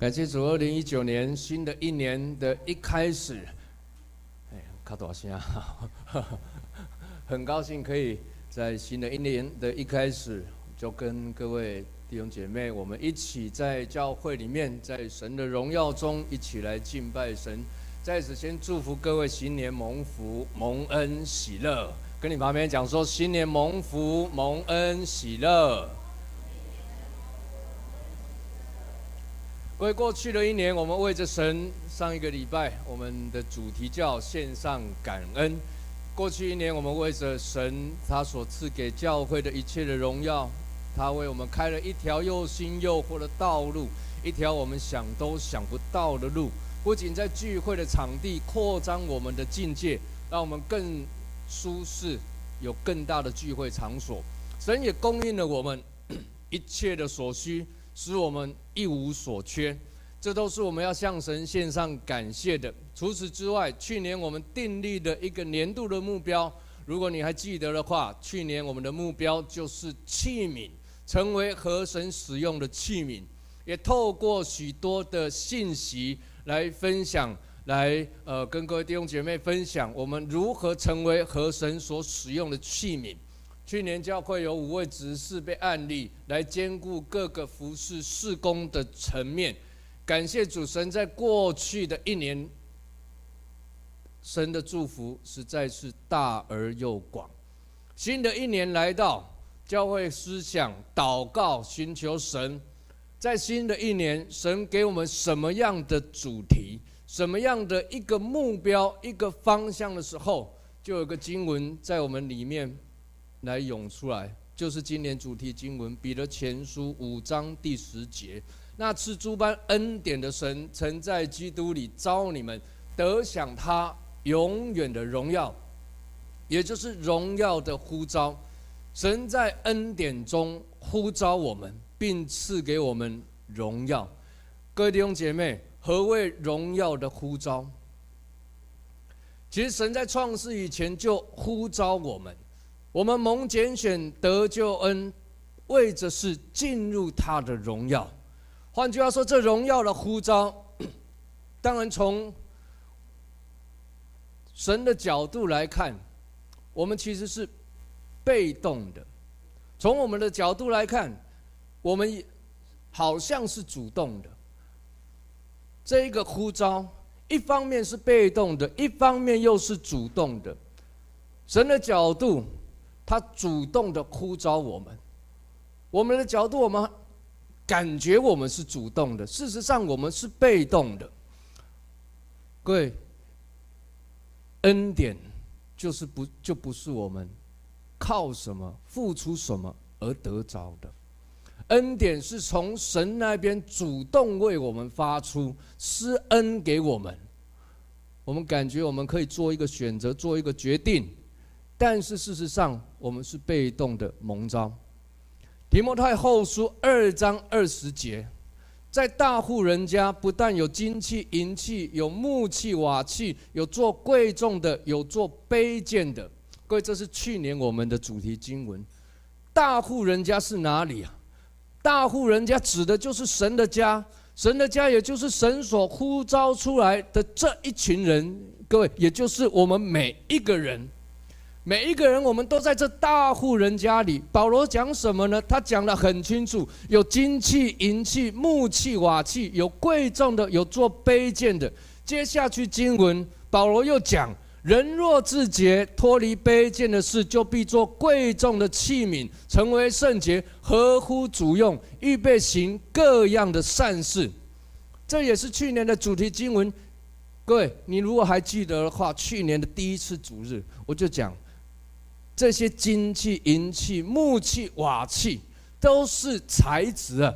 感谢主，二零一九年新的一年的一开始，哎，卡多少啊？很高兴可以在新的一年的一开始，就跟各位弟兄姐妹，我们一起在教会里面，在神的荣耀中一起来敬拜神。在此先祝福各位新年蒙福、蒙恩、喜乐。跟你旁边讲说，新年蒙福、蒙恩、喜乐。为过去的一年，我们为着神，上一个礼拜我们的主题叫线上感恩。过去一年，我们为着神他所赐给教会的一切的荣耀，他为我们开了一条又新又活的道路，一条我们想都想不到的路。不仅在聚会的场地扩张我们的境界，让我们更舒适，有更大的聚会场所。神也供应了我们 一切的所需。使我们一无所缺，这都是我们要向神献上感谢的。除此之外，去年我们订立的一个年度的目标，如果你还记得的话，去年我们的目标就是器皿，成为河神使用的器皿。也透过许多的信息来分享，来呃跟各位弟兄姐妹分享，我们如何成为河神所使用的器皿。去年教会有五位执事被案例来兼顾各个服事事工的层面，感谢主神在过去的一年，神的祝福实在是大而又广。新的一年来到，教会思想祷告寻求神，在新的一年，神给我们什么样的主题，什么样的一个目标、一个方向的时候，就有个经文在我们里面。来涌出来，就是今年主题经文《彼得前书》五章第十节。那赐诸般恩典的神，曾在基督里召你们得享他永远的荣耀，也就是荣耀的呼召。神在恩典中呼召我们，并赐给我们荣耀。各位弟兄姐妹，何谓荣耀的呼召？其实神在创世以前就呼召我们。我们蒙拣选得救恩，为着是进入他的荣耀。换句话说，这荣耀的呼召，当然从神的角度来看，我们其实是被动的；从我们的角度来看，我们好像是主动的。这一个呼召，一方面是被动的，一方面又是主动的。神的角度。他主动的呼召我们，我们的角度，我们感觉我们是主动的，事实上我们是被动的。各位，恩典就是不就不是我们靠什么付出什么而得着的，恩典是从神那边主动为我们发出施恩给我们，我们感觉我们可以做一个选择，做一个决定。但是事实上，我们是被动的蒙召。提摩太后书二章二十节，在大户人家，不但有金器、银器，有木器、瓦器，有做贵重的，有做卑贱的。各位，这是去年我们的主题经文。大户人家是哪里啊？大户人家指的就是神的家，神的家也就是神所呼召出来的这一群人。各位，也就是我们每一个人。每一个人，我们都在这大户人家里。保罗讲什么呢？他讲得很清楚：有金器、银器、木器、瓦器，有贵重的，有做卑贱的。接下去经文，保罗又讲：人若自洁，脱离卑贱的事，就必做贵重的器皿，成为圣洁，合乎主用，预备行各样的善事。这也是去年的主题经文。各位，你如果还记得的话，去年的第一次主日，我就讲。这些金器、银器、木器、瓦器都是材质啊，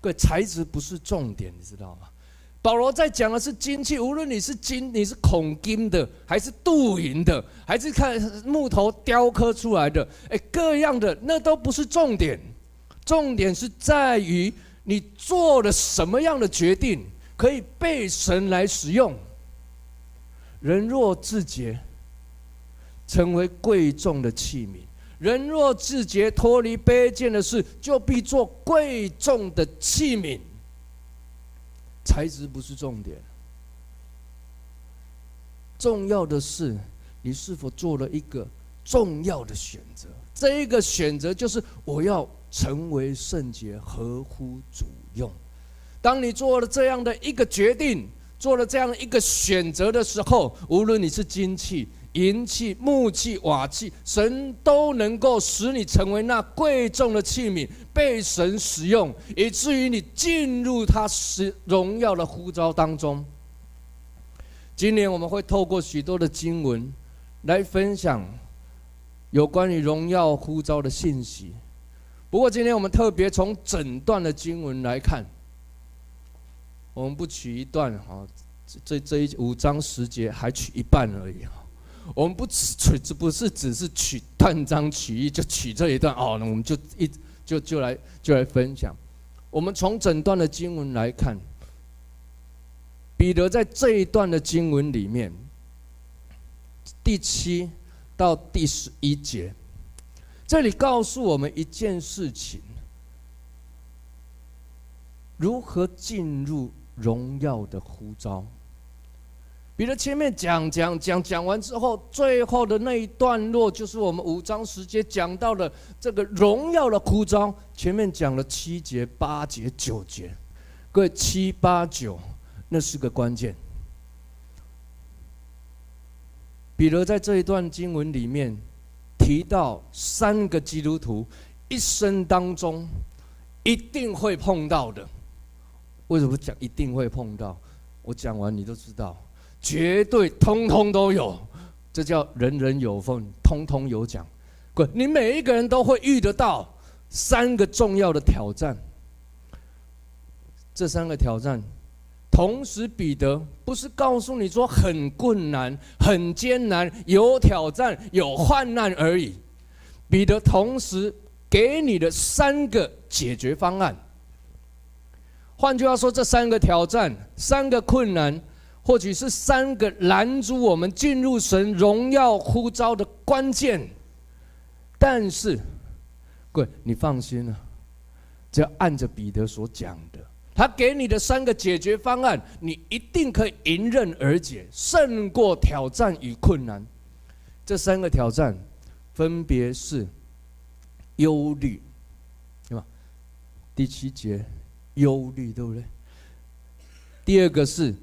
各位，材质不是重点，你知道吗？保罗在讲的是金器，无论你是金，你是孔金的，还是镀银的，还是看木头雕刻出来的，哎，各样的那都不是重点，重点是在于你做了什么样的决定，可以被神来使用。人若自洁。成为贵重的器皿，人若自觉，脱离卑贱的事，就必做贵重的器皿。材质不是重点，重要的是你是否做了一个重要的选择。这一个选择就是我要成为圣洁，合乎主用。当你做了这样的一个决定，做了这样一个选择的时候，无论你是金器、银器、木器、瓦器，神都能够使你成为那贵重的器皿，被神使用，以至于你进入他使荣耀的呼召当中。今年我们会透过许多的经文来分享有关于荣耀呼召的信息。不过今天我们特别从整段的经文来看。我们不取一段哈，这这一五章十节还取一半而已哈。我们不只取，这不是只是取断章取义，就取这一段哦。那我们就一就就来就来分享。我们从整段的经文来看，彼得在这一段的经文里面，第七到第十一节，这里告诉我们一件事情：如何进入。荣耀的呼召，彼得前面讲讲讲讲完之后，最后的那一段落就是我们五章十节讲到的这个荣耀的呼召。前面讲了七节、八节、九节，各位七八九，那是个关键。彼得在这一段经文里面提到三个基督徒一生当中一定会碰到的。为什么讲一定会碰到？我讲完你都知道，绝对通通都有，这叫人人有份，通通有奖。滚！你每一个人都会遇得到三个重要的挑战。这三个挑战，同时彼得不是告诉你说很困难、很艰难、有挑战、有患难而已。彼得同时给你的三个解决方案。换句话说，这三个挑战、三个困难，或许是三个拦阻我们进入神荣耀呼召的关键。但是，各位，你放心了，只要按着彼得所讲的，他给你的三个解决方案，你一定可以迎刃而解，胜过挑战与困难。这三个挑战分别是忧虑，对吧？第七节。忧虑，对不对？第二个是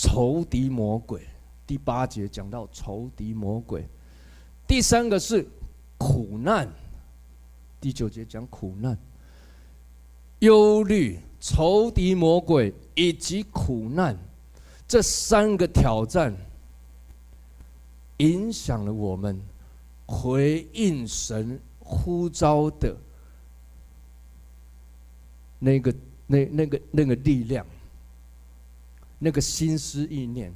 仇敌魔鬼，第八节讲到仇敌魔鬼。第三个是苦难，第九节讲苦难。忧虑、仇敌魔鬼以及苦难，这三个挑战，影响了我们回应神呼召的那个。那那个那个力量，那个心思意念，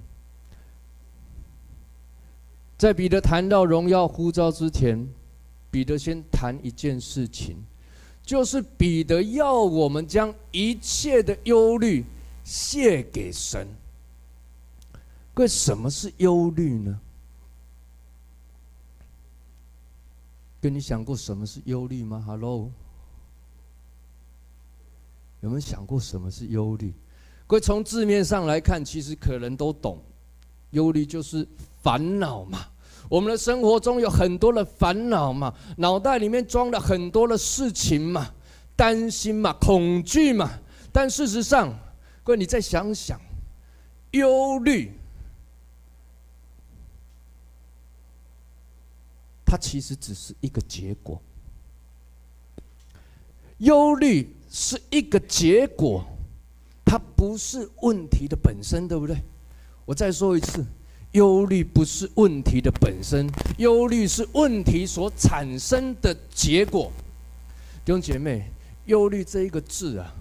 在彼得谈到荣耀呼召之前，彼得先谈一件事情，就是彼得要我们将一切的忧虑卸给神。各位，什么是忧虑呢？跟你想过什么是忧虑吗？Hello。有没有想过什么是忧虑？各位从字面上来看，其实可能都懂，忧虑就是烦恼嘛。我们的生活中有很多的烦恼嘛，脑袋里面装了很多的事情嘛，担心嘛，恐惧嘛。但事实上，各位你再想想，忧虑，它其实只是一个结果，忧虑。是一个结果，它不是问题的本身，对不对？我再说一次，忧虑不是问题的本身，忧虑是问题所产生的结果。弟兄姐妹，忧虑这一个字啊，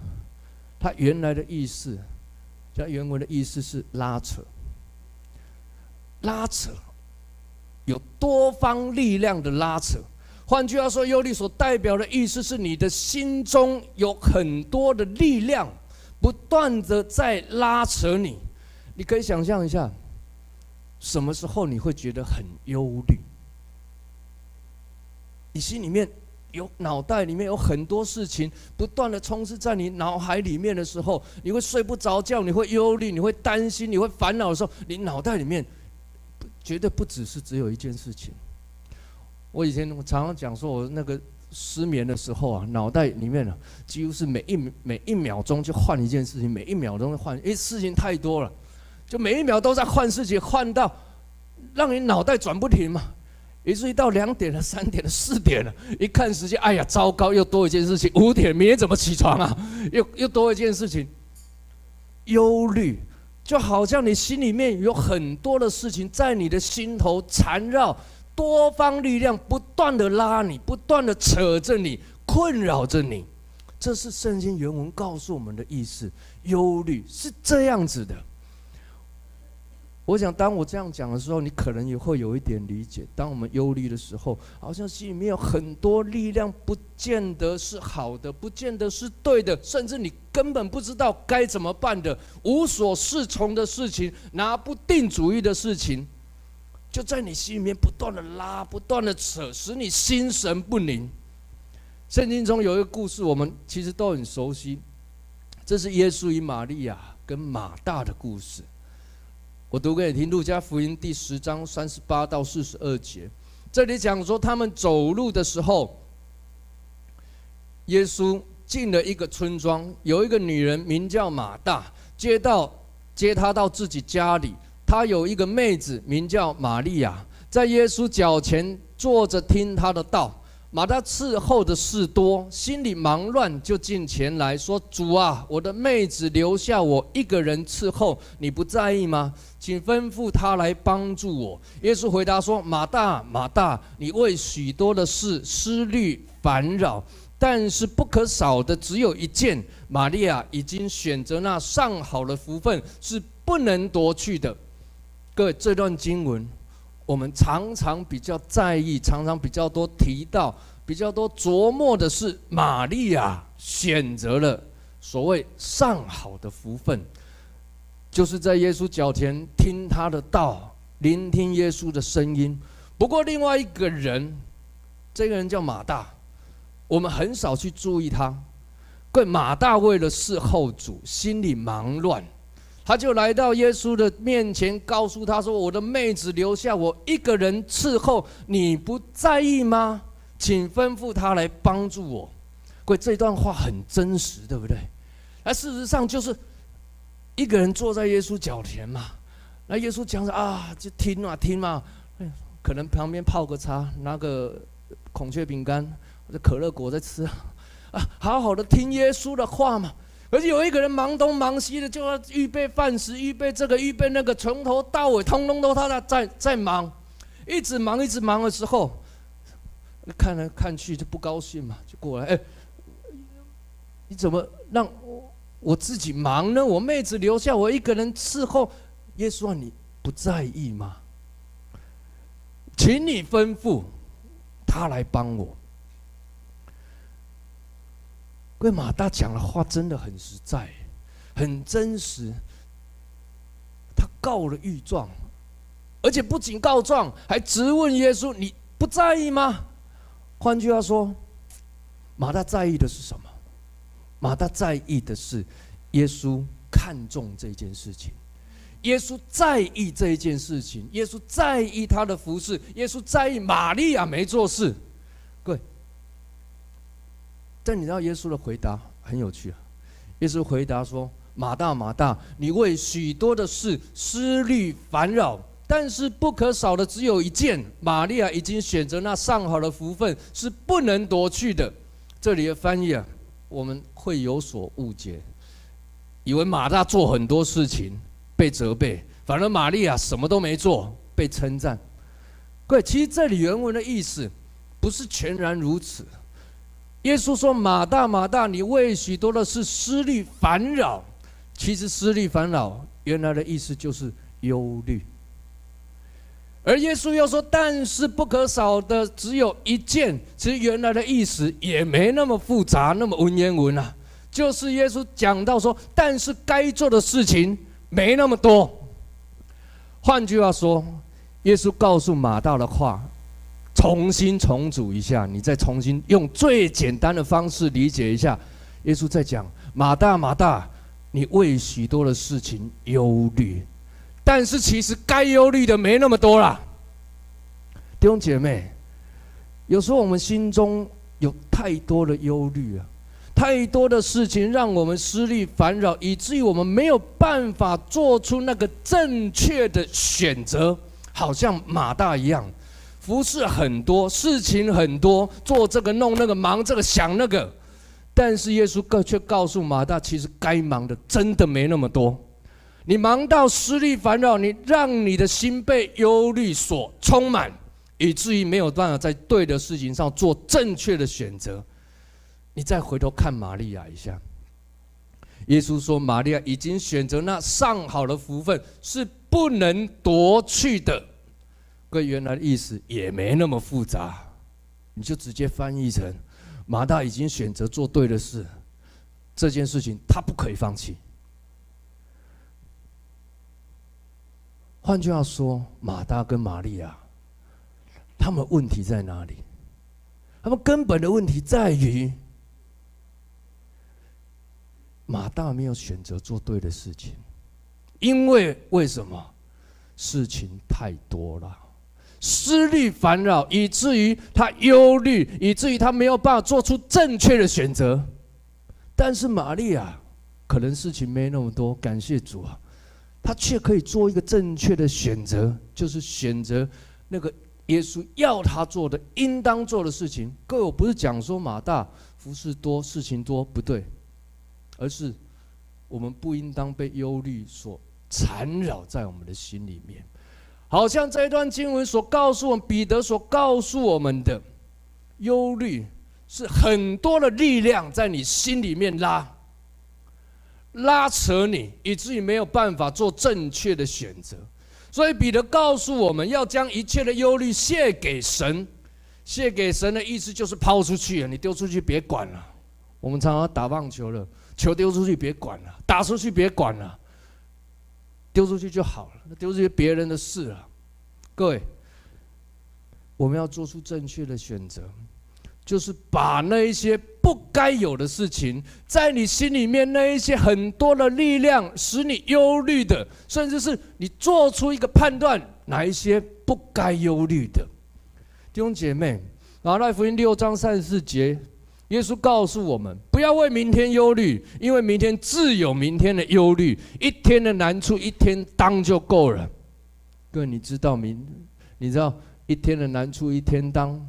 它原来的意思，它原文的意思是拉扯，拉扯，有多方力量的拉扯。换句话说，忧虑所代表的意思是你的心中有很多的力量，不断的在拉扯你。你可以想象一下，什么时候你会觉得很忧虑？你心里面有脑袋里面有很多事情不断的充斥在你脑海里面的时候，你会睡不着觉，你会忧虑，你会担心，你会烦恼的时候，你脑袋里面绝对不只是只有一件事情。我以前我常常讲说，我那个失眠的时候啊，脑袋里面啊，几乎是每一每一秒钟就换一件事情，每一秒钟换，因为事情太多了，就每一秒都在换事情，换到让你脑袋转不停嘛。于是，一到两点了、三点了、四点了，一看时间，哎呀，糟糕，又多一件事情。五点，明天怎么起床啊？又又多一件事情。忧虑，就好像你心里面有很多的事情在你的心头缠绕，多方力量不断的拉你，不断的扯着你，困扰着你。这是圣经原文告诉我们的意思。忧虑是这样子的。我想，当我这样讲的时候，你可能也会有一点理解。当我们忧虑的时候，好像心里面有很多力量，不见得是好的，不见得是对的，甚至你根本不知道该怎么办的，无所适从的事情，拿不定主意的事情，就在你心里面不断的拉，不断的扯，使你心神不宁。圣经中有一个故事，我们其实都很熟悉，这是耶稣与玛利亚跟马大的故事。我读给你听，《路加福音》第十章三十八到四十二节，这里讲说，他们走路的时候，耶稣进了一个村庄，有一个女人名叫马大，接到接他到自己家里，他有一个妹子名叫玛利亚，在耶稣脚前坐着听他的道。马大伺候的事多，心里忙乱，就进前来说：“主啊，我的妹子留下我一个人伺候，你不在意吗？请吩咐她来帮助我。”耶稣回答说：“马大，马大，你为许多的事思虑烦扰，但是不可少的只有一件。玛利亚已经选择那上好的福分，是不能夺去的。”各位，这段经文。我们常常比较在意，常常比较多提到，比较多琢磨的是玛利亚选择了所谓上好的福分，就是在耶稣脚前听他的道，聆听耶稣的声音。不过另外一个人，这个人叫马大，我们很少去注意他。各位，马大为了侍候主，心里忙乱。他就来到耶稣的面前，告诉他说：“我的妹子留下我一个人伺候，你不在意吗？请吩咐他来帮助我。”各位，这段话很真实，对不对？而事实上就是一个人坐在耶稣脚前嘛。那耶稣讲着啊，就听嘛听嘛，可能旁边泡个茶，拿个孔雀饼干或者可乐果在吃啊，好好的听耶稣的话嘛。而且有一个人忙东忙西的，就要预备饭食，预备这个，预备那个，从头到尾，通通都他在在在忙，一直忙，一直忙的时候，看来看去就不高兴嘛，就过来，哎，你怎么让我自己忙呢？我妹子留下我一个人伺候，耶稣啊，你不在意吗？请你吩咐他来帮我。因为马大讲的话真的很实在，很真实。他告了御状，而且不仅告状，还质问耶稣：“你不在意吗？”换句话说，马大在意的是什么？马大在意的是耶稣看重这件事情，耶稣在意这一件事情，耶稣在意他的服侍，耶稣在意玛利亚没做事。但你知道耶稣的回答很有趣啊！耶稣回答说：“马大，马大，你为许多的事思虑烦扰，但是不可少的只有一件。玛利亚已经选择那上好的福分，是不能夺去的。”这里的翻译啊，我们会有所误解，以为马大做很多事情被责备，反而玛利亚什么都没做被称赞。各位，其实这里原文的意思不是全然如此。耶稣说：“马大，马大，你为许多的事思虑烦扰。其实思虑烦恼原来的意思就是忧虑。而耶稣又说：但是不可少的只有一件。其实原来的意思也没那么复杂，那么文言文啊。就是耶稣讲到说，但是该做的事情没那么多。换句话说，耶稣告诉马大的话，重新重组一下，你再重新用最简单的方式理解一下。耶稣在讲：马大，马大，你为许多的事情忧虑，但是其实该忧虑的没那么多啦。弟兄姐妹，有时候我们心中有太多的忧虑啊，太多的事情让我们思虑烦扰，以至于我们没有办法做出那个正确的选择，好像马大一样。服侍很多，事情很多，做这个弄那个，忙这个想那个，但是耶稣却告诉马大，其实该忙的真的没那么多。你忙到思虑烦恼，你让你的心被忧虑所充满，以至于没有办法在对的事情上做正确的选择。你再回头看玛利亚一下，耶稣说，玛利亚已经选择那上好的福分，是不能夺去的。跟原来的意思也没那么复杂，你就直接翻译成马大已经选择做对的事，这件事情他不可以放弃。换句话说，马大跟玛利亚，他们问题在哪里？他们根本的问题在于马大没有选择做对的事情，因为为什么？事情太多了。思虑烦扰，以至于他忧虑，以至于他没有办法做出正确的选择。但是玛利亚可能事情没那么多，感谢主啊，他却可以做一个正确的选择，就是选择那个耶稣要他做的、应当做的事情。各位，我不是讲说马大服事多、事情多不对，而是我们不应当被忧虑所缠绕在我们的心里面。好像这一段经文所告诉我们，彼得所告诉我们的，忧虑是很多的力量在你心里面拉，拉扯你，以至于没有办法做正确的选择。所以彼得告诉我们要将一切的忧虑卸给神，卸给神的意思就是抛出去，你丢出去别管了。我们常常打棒球了，球丢出去别管了，打出去别管了。丢出去就好了，那丢出去别人的事了。各位，我们要做出正确的选择，就是把那一些不该有的事情，在你心里面那一些很多的力量，使你忧虑的，甚至是你做出一个判断，哪一些不该忧虑的。弟兄姐妹，马太福音六章三十四节。耶稣告诉我们，不要为明天忧虑，因为明天自有明天的忧虑，一天的难处一天当就够了。各位，你知道明，你知道一天的难处一天当，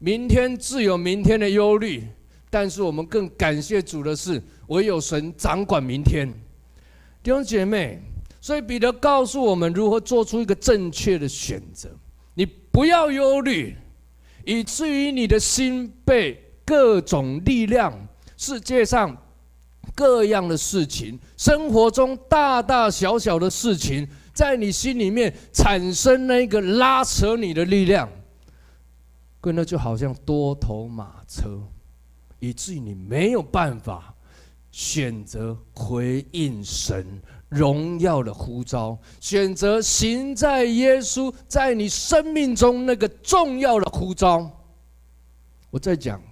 明天自有明天的忧虑。但是我们更感谢主的是，唯有神掌管明天。弟兄姐妹，所以彼得告诉我们如何做出一个正确的选择。你不要忧虑，以至于你的心被。各种力量，世界上各样的事情，生活中大大小小的事情，在你心里面产生那个拉扯你的力量，跟那就好像多头马车，以至于你没有办法选择回应神荣耀的呼召，选择行在耶稣在你生命中那个重要的呼召。我在讲。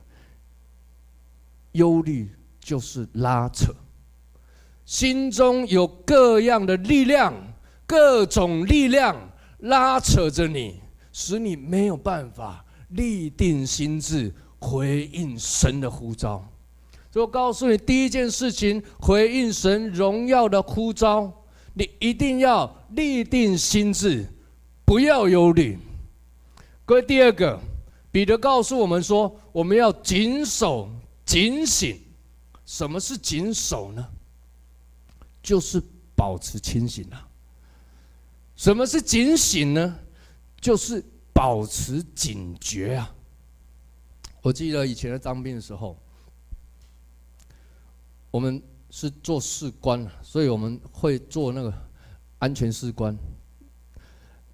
忧虑就是拉扯，心中有各样的力量，各种力量拉扯着你，使你没有办法立定心智回应神的呼召。所以我告诉你，第一件事情，回应神荣耀的呼召，你一定要立定心智，不要忧虑。各位，第二个，彼得告诉我们说，我们要谨守。警醒，什么是谨守呢？就是保持清醒啊。什么是警醒呢？就是保持警觉啊。我记得以前在当兵的时候，我们是做士官，所以我们会做那个安全士官。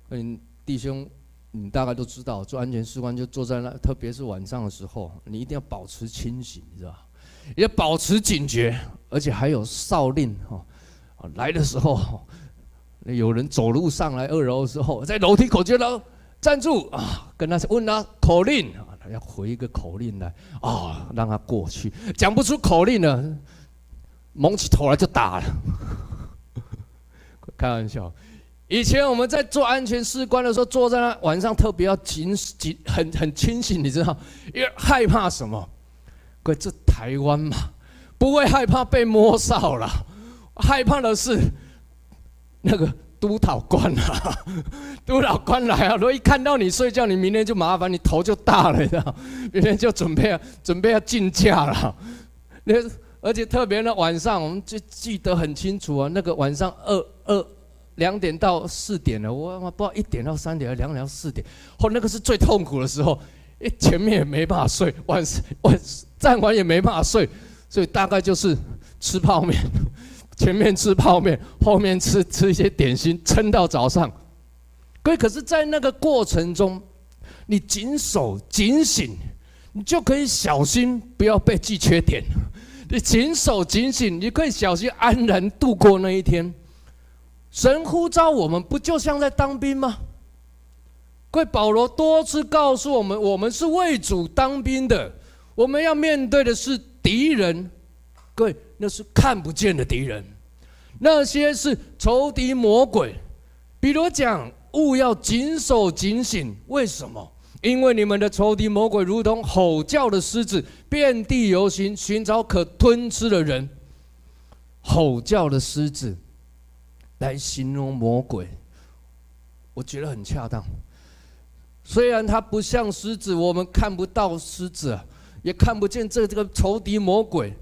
嗯，弟兄。你大概都知道，做安全士官就坐在那，特别是晚上的时候，你一定要保持清醒，你知道吧？要保持警觉，而且还有哨令哈。来的时候，有人走路上来二楼的时候，在楼梯口接到站住啊！跟他问他口令啊，要回一个口令来啊，让他过去。讲不出口令了，蒙起头来就打了。开玩笑，以前我们在做安全士官的时候，坐在那晚上特别要警警，很很清醒，你知道？因为害怕什么？各位，这台湾嘛，不会害怕被摸哨了，害怕的是那个督导官啊，督导官来啊！如果一看到你睡觉，你明天就麻烦，你头就大了，你知道？明天就准备要准备要进驾了。那而且特别呢，晚上我们就记得很清楚啊，那个晚上二二两点到四点了，我我不知道一点到三点，两点到四点，后那个是最痛苦的时候，诶，前面也没办法睡，晚上晚站完也没办法睡，所以大概就是吃泡面，前面吃泡面，后面吃吃一些点心，撑到早上。各位，可是，在那个过程中，你谨守警醒，你就可以小心不要被记缺点。你谨守警醒，你可以小心安然度过那一天。神呼召我们，不就像在当兵吗？各位，保罗多次告诉我们，我们是为主当兵的，我们要面对的是敌人。各位，那是看不见的敌人，那些是仇敌魔鬼。比如讲，务要谨守警醒，为什么？因为你们的仇敌魔鬼如同吼叫的狮子，遍地游行，寻找可吞吃的人。吼叫的狮子，来形容魔鬼，我觉得很恰当。虽然它不像狮子，我们看不到狮子，也看不见这这个仇敌魔鬼。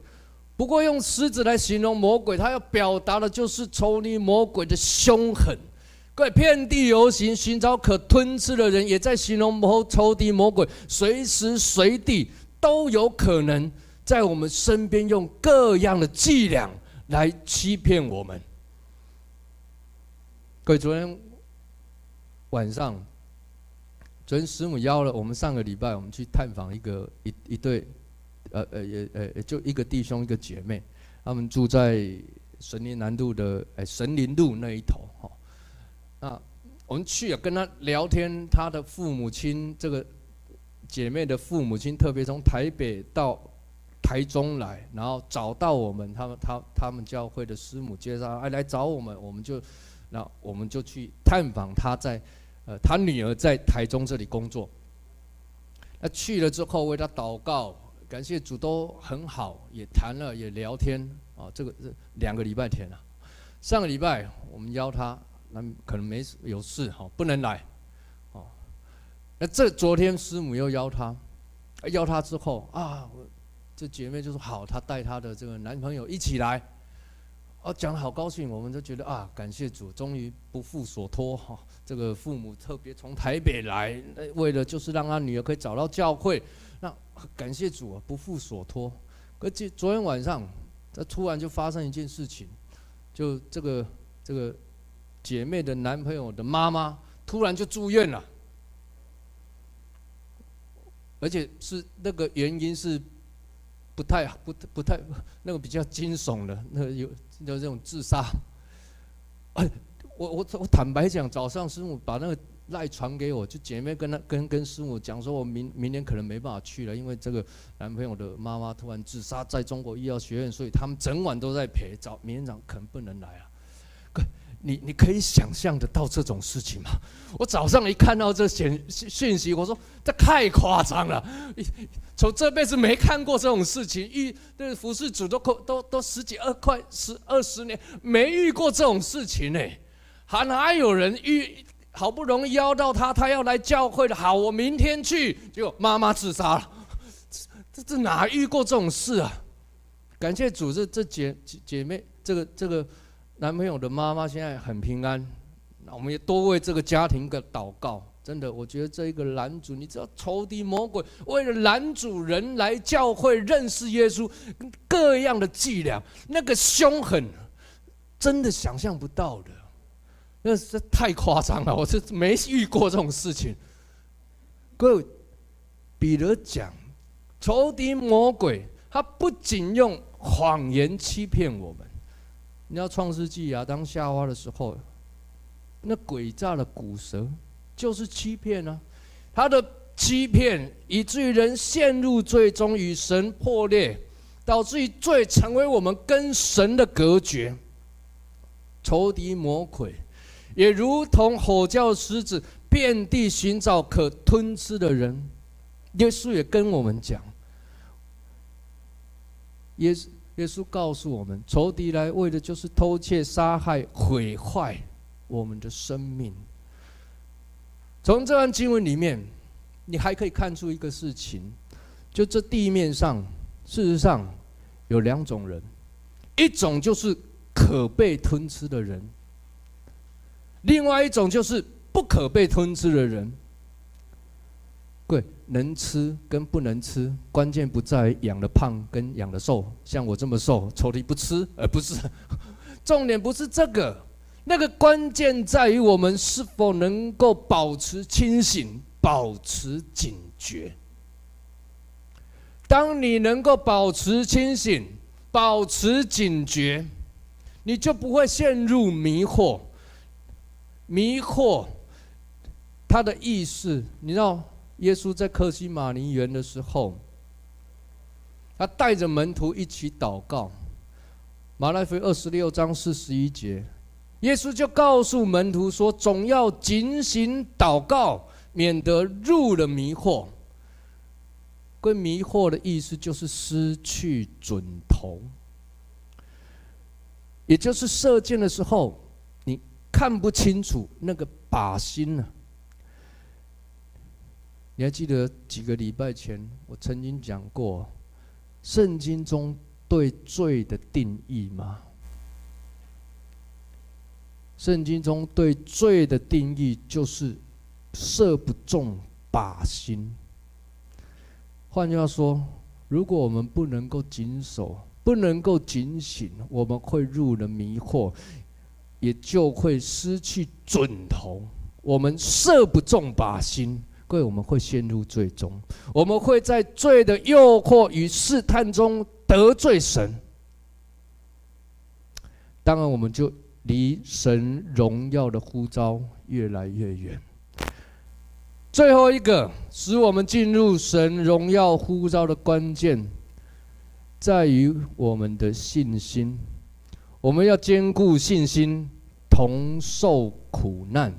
不过用狮子来形容魔鬼，它要表达的就是仇敌魔鬼的凶狠。各位，遍地游行，寻找可吞吃的人，也在形容魔仇敌魔鬼，随时随地都有可能在我们身边用各样的伎俩来欺骗我们。各位，昨天晚上，昨天师母邀了我们，上个礼拜我们去探访一个一一对，呃呃也呃就一个弟兄一个姐妹，他们住在神林南路的哎神林路那一头哈。那，我们去啊，跟他聊天。他的父母亲，这个姐妹的父母亲，特别从台北到台中来，然后找到我们，他们他他们教会的师母介绍，哎，来找我们，我们就，那我们就去探访他在，呃，他女儿在台中这里工作。那去了之后为他祷告，感谢主都很好，也谈了也聊天啊。这个是两个礼拜天了，上个礼拜我们邀他。那可能没有事哈，不能来，哦。那这昨天师母又邀他，邀他之后啊，这姐妹就说好，她带她的这个男朋友一起来，哦，讲得好高兴，我们都觉得啊，感谢主，终于不负所托哈。这个父母特别从台北来，为了就是让他女儿可以找到教会，那感谢主啊，不负所托。可这昨天晚上，这突然就发生一件事情，就这个这个。姐妹的男朋友的妈妈突然就住院了，而且是那个原因是不太不不太那个比较惊悚的，那个有有这种自杀。我我我坦白讲，早上师母把那个赖传给我，就姐妹跟他跟跟师母讲说，我明明年可能没办法去了，因为这个男朋友的妈妈突然自杀在中国医药学院，所以他们整晚都在陪，早明天早上可能不能来了。你你可以想象得到这种事情吗？我早上一看到这讯讯息，我说这太夸张了，从这辈子没看过这种事情，遇这服侍主都都都十几二快十二十年没遇过这种事情呢，还哪有人遇好不容易邀到他，他要来教会的，好，我明天去，结果妈妈自杀了，这这哪遇过这种事啊？感谢主，这这姐姐妹，这个这个。男朋友的妈妈现在很平安，那我们也多为这个家庭个祷告。真的，我觉得这一个男主，你知道仇敌魔鬼为了男主人来教会认识耶稣，各样的伎俩，那个凶狠，真的想象不到的，那是太夸张了，我是没遇过这种事情。各位，彼得讲，仇敌魔鬼，他不仅用谎言欺骗我们。你要创世纪亚当夏娃的时候，那诡诈的古蛇就是欺骗啊，他的欺骗以至于人陷入罪中，与神破裂，导致于罪成为我们跟神的隔绝。仇敌魔鬼也如同吼叫狮子，遍地寻找可吞吃的人。耶稣也跟我们讲，耶稣耶稣告诉我们，仇敌来为的就是偷窃、杀害、毁坏我们的生命。从这段经文里面，你还可以看出一个事情，就这地面上，事实上有两种人，一种就是可被吞吃的人，另外一种就是不可被吞吃的人。对，能吃跟不能吃，关键不在于养的胖跟养的瘦。像我这么瘦，仇敌不吃，而不是重点，不是这个。那个关键在于我们是否能够保持清醒，保持警觉。当你能够保持清醒，保持警觉，你就不会陷入迷惑。迷惑，他的意思，你知道，耶稣在客西马尼园的时候，他带着门徒一起祷告。马太福二十六章四十一节。耶稣就告诉门徒说：“总要警醒祷告，免得入了迷惑。”跟迷惑的意思就是失去准头，也就是射箭的时候，你看不清楚那个靶心呢。你还记得几个礼拜前我曾经讲过，圣经中对罪的定义吗？圣经中对罪的定义就是射不中靶心。换句话说，如果我们不能够谨守，不能够警醒，我们会入了迷惑，也就会失去准头。我们射不中靶心，各位，我们会陷入罪中，我们会在罪的诱惑与试探中得罪神。当然，我们就。离神荣耀的呼召越来越远。最后一个使我们进入神荣耀呼召的关键，在于我们的信心。我们要坚固信心，同受苦难。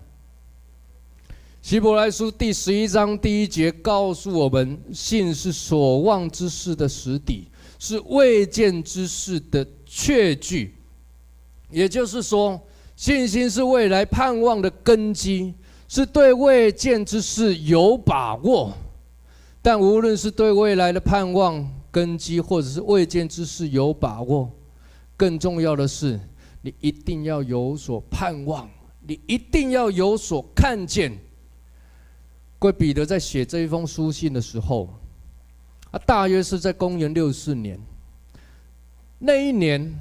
希伯来书第十一章第一节告诉我们：信是所望之事的实底，是未见之事的确据。也就是说，信心是未来盼望的根基，是对未见之事有把握。但无论是对未来的盼望根基，或者是未见之事有把握，更重要的是，你一定要有所盼望，你一定要有所看见。各位，彼得在写这一封书信的时候，啊大约是在公元六四年，那一年。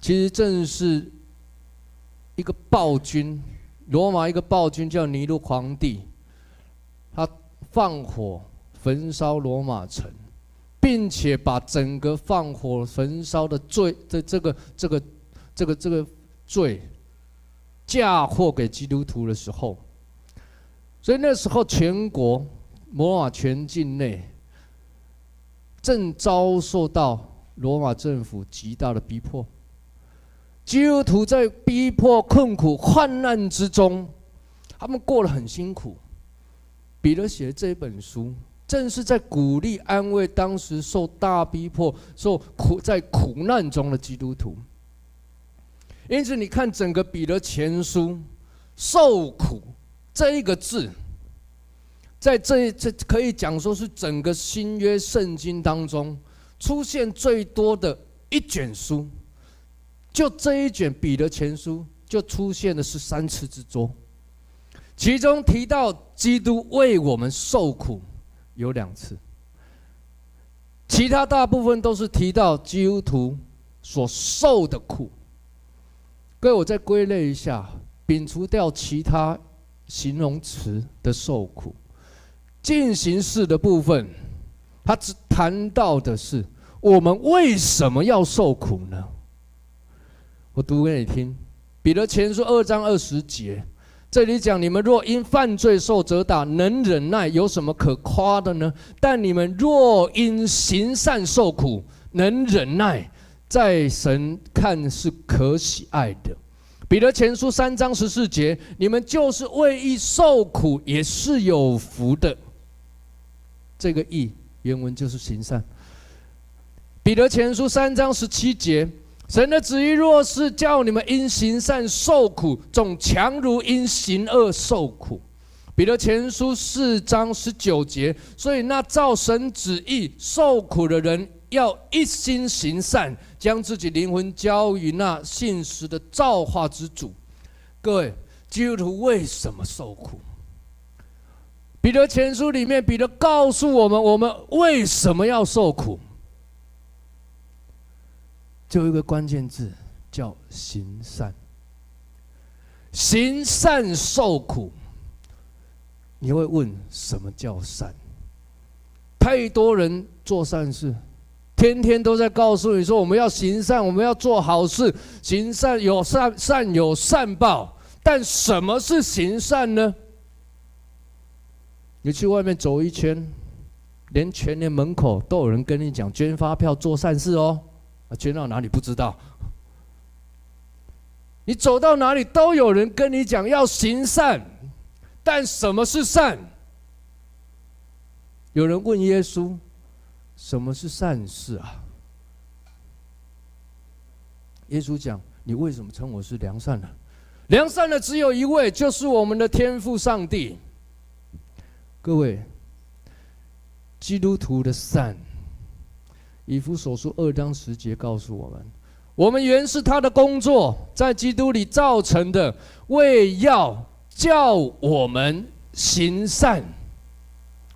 其实正是一个暴君，罗马一个暴君叫尼禄皇帝，他放火焚烧罗马城，并且把整个放火焚烧的罪的这个这个这个这个罪嫁祸给基督徒的时候，所以那时候全国罗马全境内正遭受到罗马政府极大的逼迫。基督徒在逼迫、困苦、患难之中，他们过得很辛苦。彼得写这本书，正是在鼓励、安慰当时受大逼迫、受苦在苦难中的基督徒。因此，你看整个彼得前书“受苦”这一个字，在这这可以讲说是整个新约圣经当中出现最多的一卷书。就这一卷彼得前书，就出现的是三次之多，其中提到基督为我们受苦有两次，其他大部分都是提到基督徒所受的苦。各位，我再归类一下，摒除掉其他形容词的受苦，进行式的部分，他只谈到的是我们为什么要受苦呢？我读给你听，《彼得前书》二章二十节，这里讲，你们若因犯罪受责打，能忍耐，有什么可夸的呢？但你们若因行善受苦，能忍耐，在神看是可喜爱的。彼得前书三章十四节，你们就是为义受苦，也是有福的。这个义原文就是行善。彼得前书三章十七节，神的旨意若是叫你们因行善受苦，总强如因行恶受苦。彼得前书四章十九节，所以那照神旨意受苦的人，要一心行善，将自己灵魂交于那信实的造化之主。各位，基督徒为什么受苦？彼得前书里面，彼得告诉我们，我们为什么要受苦？就一个关键字，叫行善。行善受苦，你会问什么叫善？太多人做善事。天天都在告诉你说，我们要行善，我们要做好事，行善有善，善有善报。但什么是行善呢？你去外面走一圈，连全联门口都有人跟你讲捐发票做善事哦，啊，捐到哪里不知道。你走到哪里都有人跟你讲要行善，但什么是善？有人问耶稣。什么是善事啊？耶稣讲：“你为什么称我是良善呢？良善的只有一位，就是我们的天父上帝。”各位，基督徒的善，以弗所书二章十节告诉我们：我们原是他的工作，在基督里造成的，为要叫我们行善。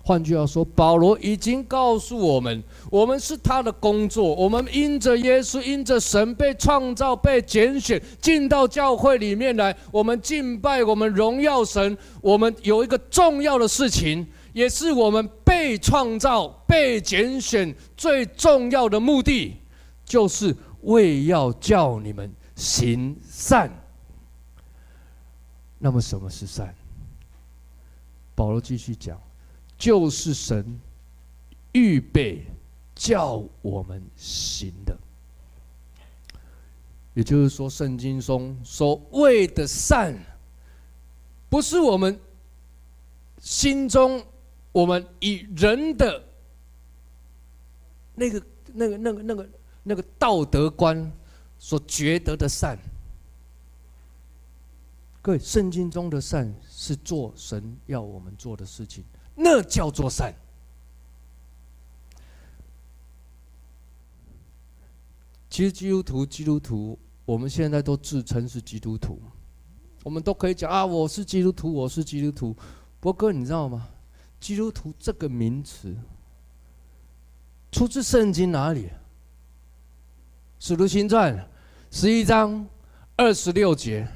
换句话说，保罗已经告诉我们，我们是他的工作。我们因着耶稣，因着神被创造、被拣选，进到教会里面来。我们敬拜，我们荣耀神。我们有一个重要的事情，也是我们被创造、被拣选最重要的目的，就是为要叫你们行善。那么，什么是善？保罗继续讲。就是神预备叫我们行的，也就是说，圣经中所谓的善，不是我们心中我们以人的那个、那个、那个、那个、那个道德观所觉得的善。各位，圣经中的善是做神要我们做的事情。那叫做善。其实基督徒，基督徒，我们现在都自称是基督徒，我们都可以讲啊，我是基督徒，我是基督徒。不过，你知道吗？基督徒这个名词出自圣经哪里？使徒行传十一章二十六节，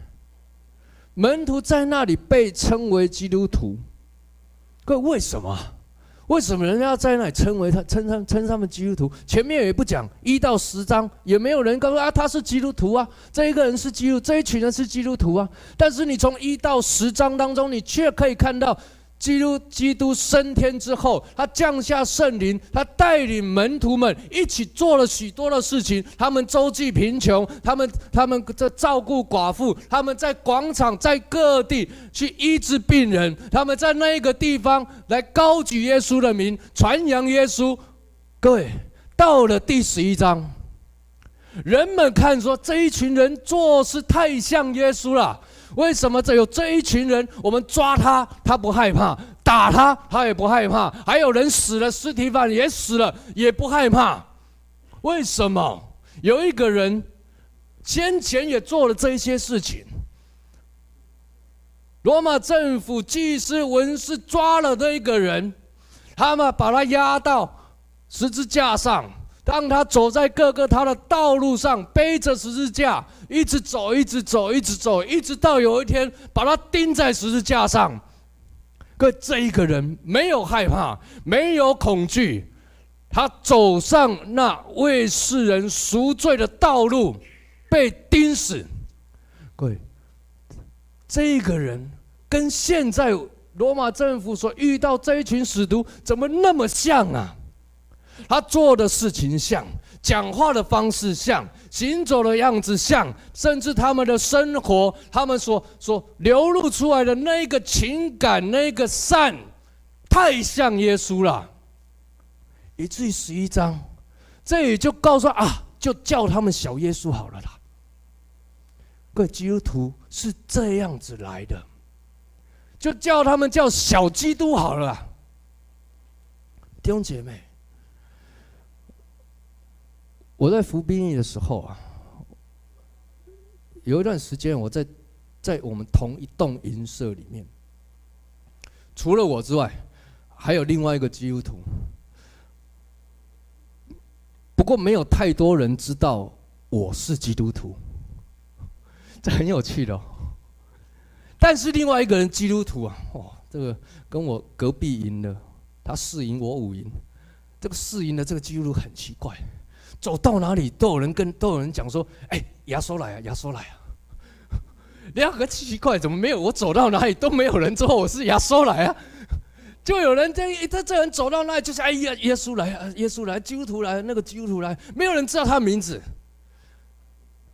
门徒在那里被称为基督徒。各位，为什么？为什么人家在那里称为他称上称他们基督徒？前面也不讲一到十章，也没有人告诉啊，他是基督徒啊，这一个人是基督，这一群人是基督徒啊。但是你从一到十章当中，你却可以看到。基督基督升天之后，他降下圣灵，他带领门徒们一起做了许多的事情。他们周济贫穷，他们他们在照顾寡妇，他们在广场在各地去医治病人。他们在那个地方来高举耶稣的名，传扬耶稣。各位，到了第十一章，人们看说这一群人做事太像耶稣了。为什么这有这一群人？我们抓他，他不害怕；打他，他也不害怕。还有人死了，尸体反也死了，也不害怕。为什么？有一个人先前也做了这些事情。罗马政府祭司文士抓了这一个人，他们把他押到十字架上。当他走在各个他的道路上，背着十字架，一直走，一直走，一直走，一直到有一天把他钉在十字架上。可这一个人没有害怕，没有恐惧，他走上那为世人赎罪的道路，被钉死。各位，这个人跟现在罗马政府所遇到这一群使徒怎么那么像啊？他做的事情像，讲话的方式像，行走的样子像，甚至他们的生活，他们所所流露出来的那个情感，那个善，太像耶稣了，以至于十一章，这里就告诉啊，就叫他们小耶稣好了啦。各位基督徒是这样子来的，就叫他们叫小基督好了啦。弟兄姐妹。我在服兵役的时候啊，有一段时间我在在我们同一栋营舍里面，除了我之外，还有另外一个基督徒。不过没有太多人知道我是基督徒，这很有趣的哦。但是另外一个人基督徒啊，哦，这个跟我隔壁营的，他四营我五营，这个四营的这个基督徒很奇怪。走到哪里都有人跟都有人讲说：“哎，耶稣来啊，耶稣来啊！” 两个奇怪，怎么没有？我走到哪里都没有人说我是耶稣来啊，就有人这这这人走到那里就是哎呀，耶稣来啊，耶稣来，基督徒来，那个基督徒来，没有人知道他名字，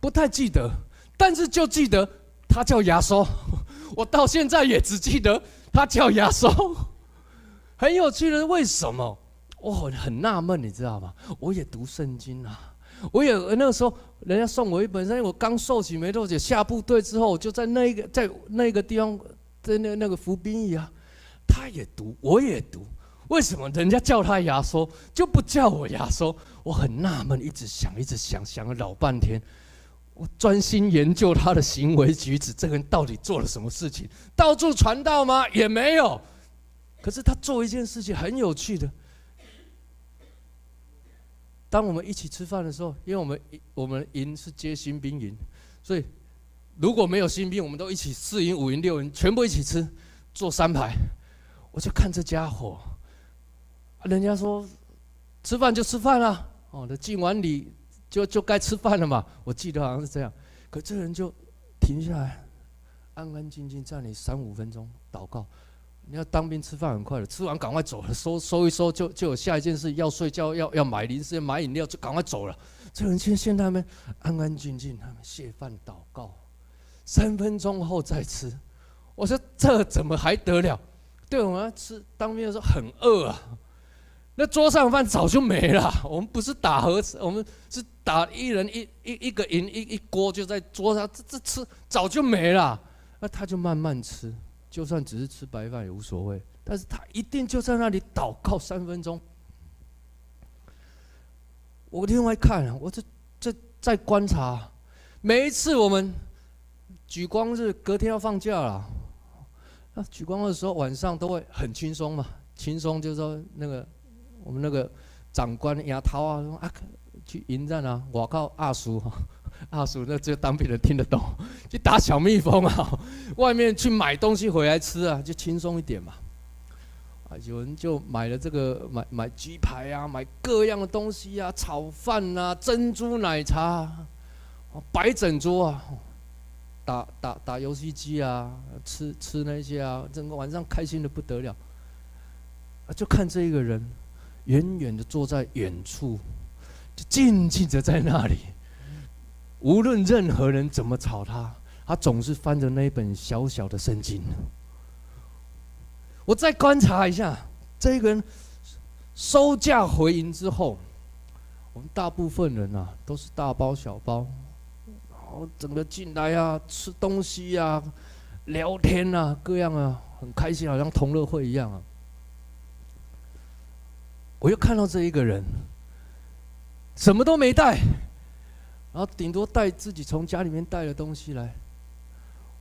不太记得，但是就记得他叫耶稣。我到现在也只记得他叫耶稣，很有趣的，为什么？我很纳闷，你知道吗？我也读圣经啊，我也那个时候，人家送我一本圣经，我刚受洗没多久，下部队之后，我就在那一个在那个地方，在那那个服兵役啊，他也读，我也读，为什么人家叫他亚收，就不叫我亚收？我很纳闷，一直想，一直想，想了老半天，我专心研究他的行为举止，这个人到底做了什么事情？到处传道吗？也没有。可是他做一件事情很有趣的。当我们一起吃饭的时候，因为我们我们营是接新兵营，所以如果没有新兵，我们都一起四营、五营、六营全部一起吃，坐三排。我就看这家伙，人家说吃饭就吃饭了，哦，那敬完礼就就该吃饭了嘛。我记得好像是这样，可这人就停下来，安安静静站里三五分钟祷告。你要当兵吃饭很快的，吃完赶快走了，收收一收就就有下一件事，要睡觉要要买零食买饮料就赶快走了。这人现现在们安安静静，他们谢饭祷告，三分钟后再吃。我说这怎么还得了？对我们要吃当兵的时候很饿啊，那桌上饭早就没了。我们不是打盒子，我们是打一人一一一个银一一锅就在桌上，这这吃早就没了。那他就慢慢吃。就算只是吃白饭也无所谓，但是他一定就在那里祷告三分钟。我另外看，我这这在观察，每一次我们举光日隔天要放假了，那举光日的时候晚上都会很轻松嘛，轻松就是说那个我们那个长官牙涛啊说啊去迎战啊，我靠阿叔。阿叔，那只有当兵人听得懂，去打小蜜蜂啊，外面去买东西回来吃啊，就轻松一点嘛。啊，有人就买了这个，买买鸡排啊，买各样的东西啊，炒饭啊，珍珠奶茶啊，摆整桌啊，打打打游戏机啊，吃吃那些啊，整个晚上开心的不得了。啊，就看这一个人，远远的坐在远处，就静静的在那里。无论任何人怎么吵他，他总是翻着那一本小小的圣经。我再观察一下，这个人收假回营之后，我们大部分人啊都是大包小包，然后整个进来啊，吃东西啊，聊天啊，各样啊，很开心，好像同乐会一样啊。我又看到这一个人，什么都没带。然后顶多带自己从家里面带的东西来。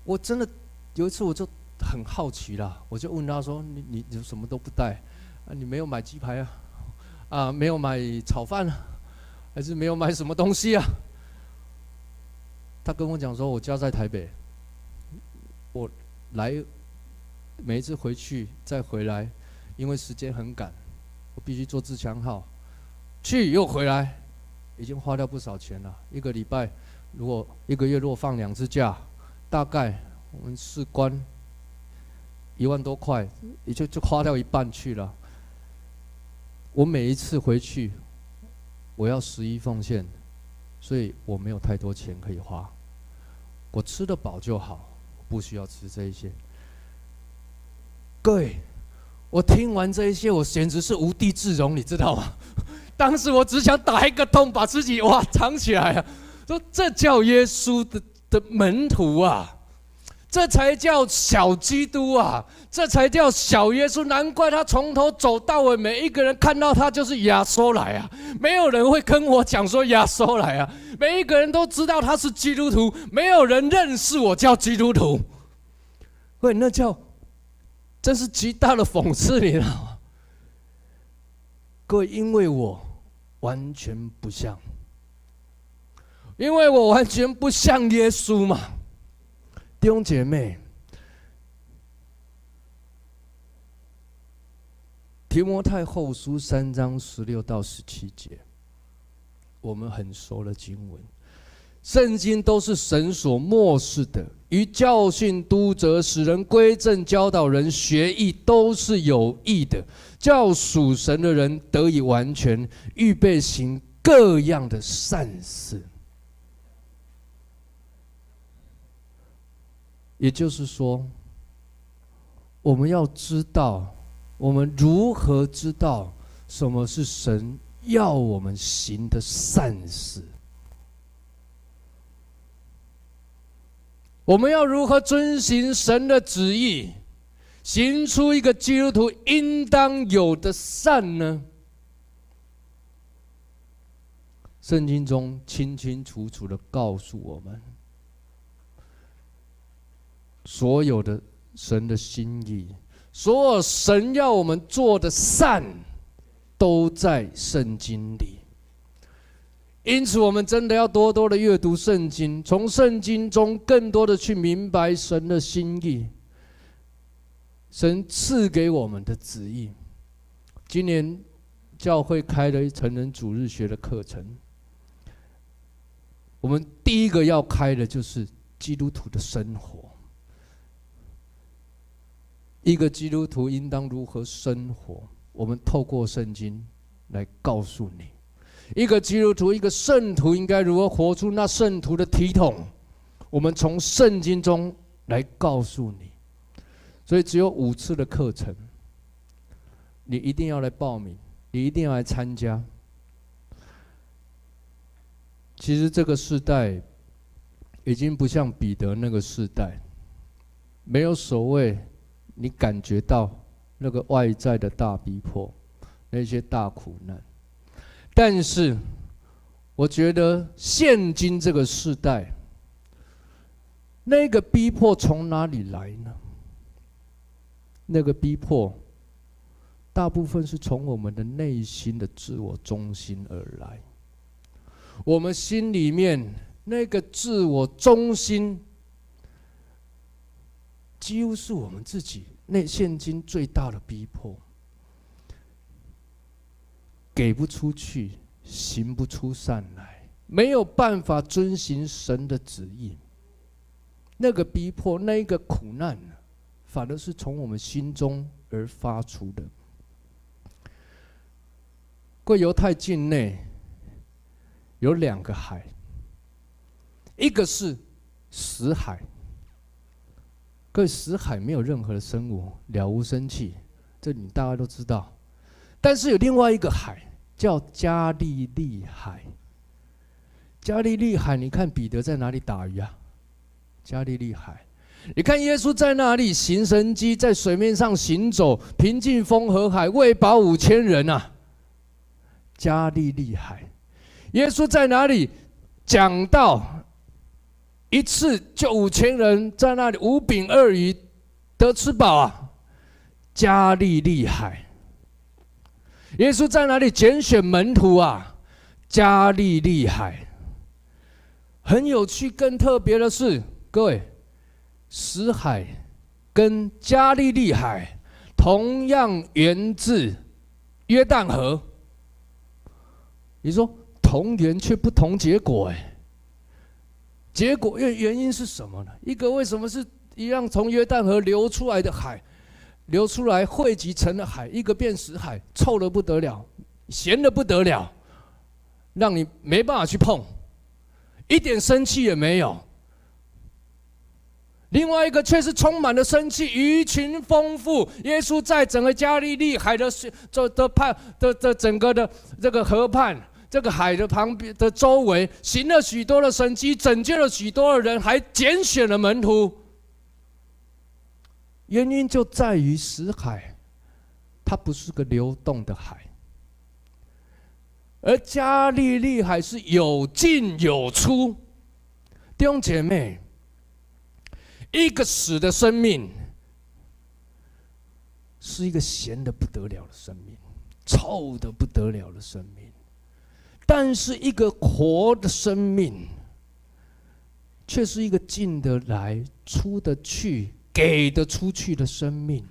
我真的有一次我就很好奇啦，我就问他说：“你你你什么都不带啊？你没有买鸡排啊？啊，没有买炒饭啊？还是没有买什么东西啊？”他跟我讲说：“我家在台北，我来每一次回去再回来，因为时间很赶，我必须坐自强号去又回来。”已经花掉不少钱了。一个礼拜，如果一个月如果放两次假，大概我们士官一万多块，也就就花掉一半去了。我每一次回去，我要十一奉献，所以我没有太多钱可以花。我吃得饱就好，不需要吃这一些。各位，我听完这一些，我简直是无地自容，你知道吗？当时我只想打一个洞，把自己哇藏起来啊！说这叫耶稣的的门徒啊！这才叫小基督啊！这才叫小耶稣，难怪他从头走到尾，每一个人看到他就是亚苏来啊！没有人会跟我讲说亚苏来啊！每一个人都知道他是基督徒，没有人认识我叫基督徒。喂，那叫真是极大的讽刺，你知道吗？各位，因为我完全不像，因为我完全不像耶稣嘛。弟兄姐妹，提摩太后书三章十六到十七节，我们很熟的经文。圣经都是神所默示的，于教训、督责、使人归正、教导人学义，都是有益的，叫属神的人得以完全，预备行各样的善事。也就是说，我们要知道，我们如何知道什么是神要我们行的善事？我们要如何遵行神的旨意，行出一个基督徒应当有的善呢？圣经中清清楚楚的告诉我们。所有的神的心意，所有神要我们做的善，都在圣经里。因此，我们真的要多多的阅读圣经，从圣经中更多的去明白神的心意，神赐给我们的旨意。今年教会开了一成人主日学的课程，我们第一个要开的就是基督徒的生活。一个基督徒应当如何生活？我们透过圣经来告诉你，一个基督徒、一个圣徒应该如何活出那圣徒的体统？我们从圣经中来告诉你。所以只有五次的课程，你一定要来报名，你一定要来参加。其实这个时代已经不像彼得那个时代，没有所谓。你感觉到那个外在的大逼迫，那些大苦难，但是我觉得现今这个时代，那个逼迫从哪里来呢？那个逼迫，大部分是从我们的内心的自我中心而来。我们心里面那个自我中心。几乎是我们自己那现今最大的逼迫，给不出去，行不出善来，没有办法遵行神的旨意。那个逼迫，那个苦难，反而是从我们心中而发出的。过犹太境内有两个海，一个是死海。各位，死海没有任何的生物，了无生气，这你大家都知道。但是有另外一个海，叫加利利海。加利利海，你看彼得在哪里打鱼啊？加利利海，你看耶稣在哪里行神迹，在水面上行走，平静风和海，喂饱五千人啊？加利利海，耶稣在哪里讲到？一次就五千人在那里五饼二鱼得吃饱啊！加利利海，耶稣在哪里拣选门徒啊？加利利海，很有趣，更特别的是，各位，死海跟加利利海同样源自约旦河。你说同源却不同结果，哎。结果原原因是什么呢？一个为什么是一样从约旦河流出来的海，流出来汇集成了海，一个变死海，臭得不得了，咸得不得了，让你没办法去碰，一点生气也没有。另外一个却是充满了生气，鱼群丰富。耶稣在整个加利利海的这的畔的的整个的这个河畔，这个海的旁边的周围，行了许多的神迹，拯救了许多的人，还拣选了门徒。原因就在于死海，它不是个流动的海，而加利利海是有进有出。弟兄姐妹。一个死的生命，是一个咸的不得了的生命，臭的不得了的生命；但是一个活的生命，却是一个进得来、出得去、给得出去的生命。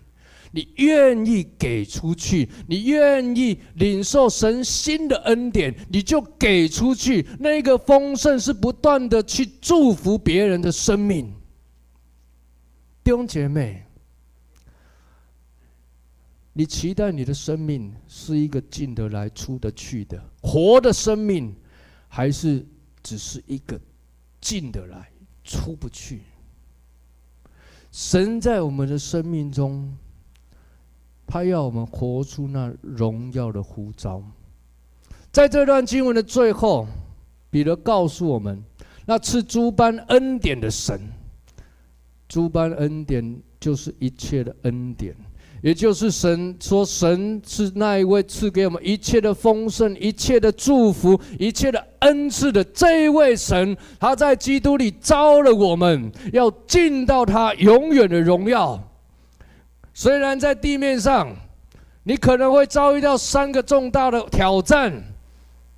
你愿意给出去，你愿意领受神新的恩典，你就给出去。那个丰盛是不断的去祝福别人的生命。弟兄姐妹，你期待你的生命是一个进得来、出得去的活的生命，还是只是一个进得来、出不去？神在我们的生命中，他要我们活出那荣耀的呼召。在这段经文的最后，彼得告诉我们：那赐诸般恩典的神。诸般恩典就是一切的恩典，也就是神说，神是那一位赐给我们一切的丰盛、一切的祝福、一切的恩赐的这一位神。他在基督里招了我们，要尽到他永远的荣耀。虽然在地面上，你可能会遭遇到三个重大的挑战。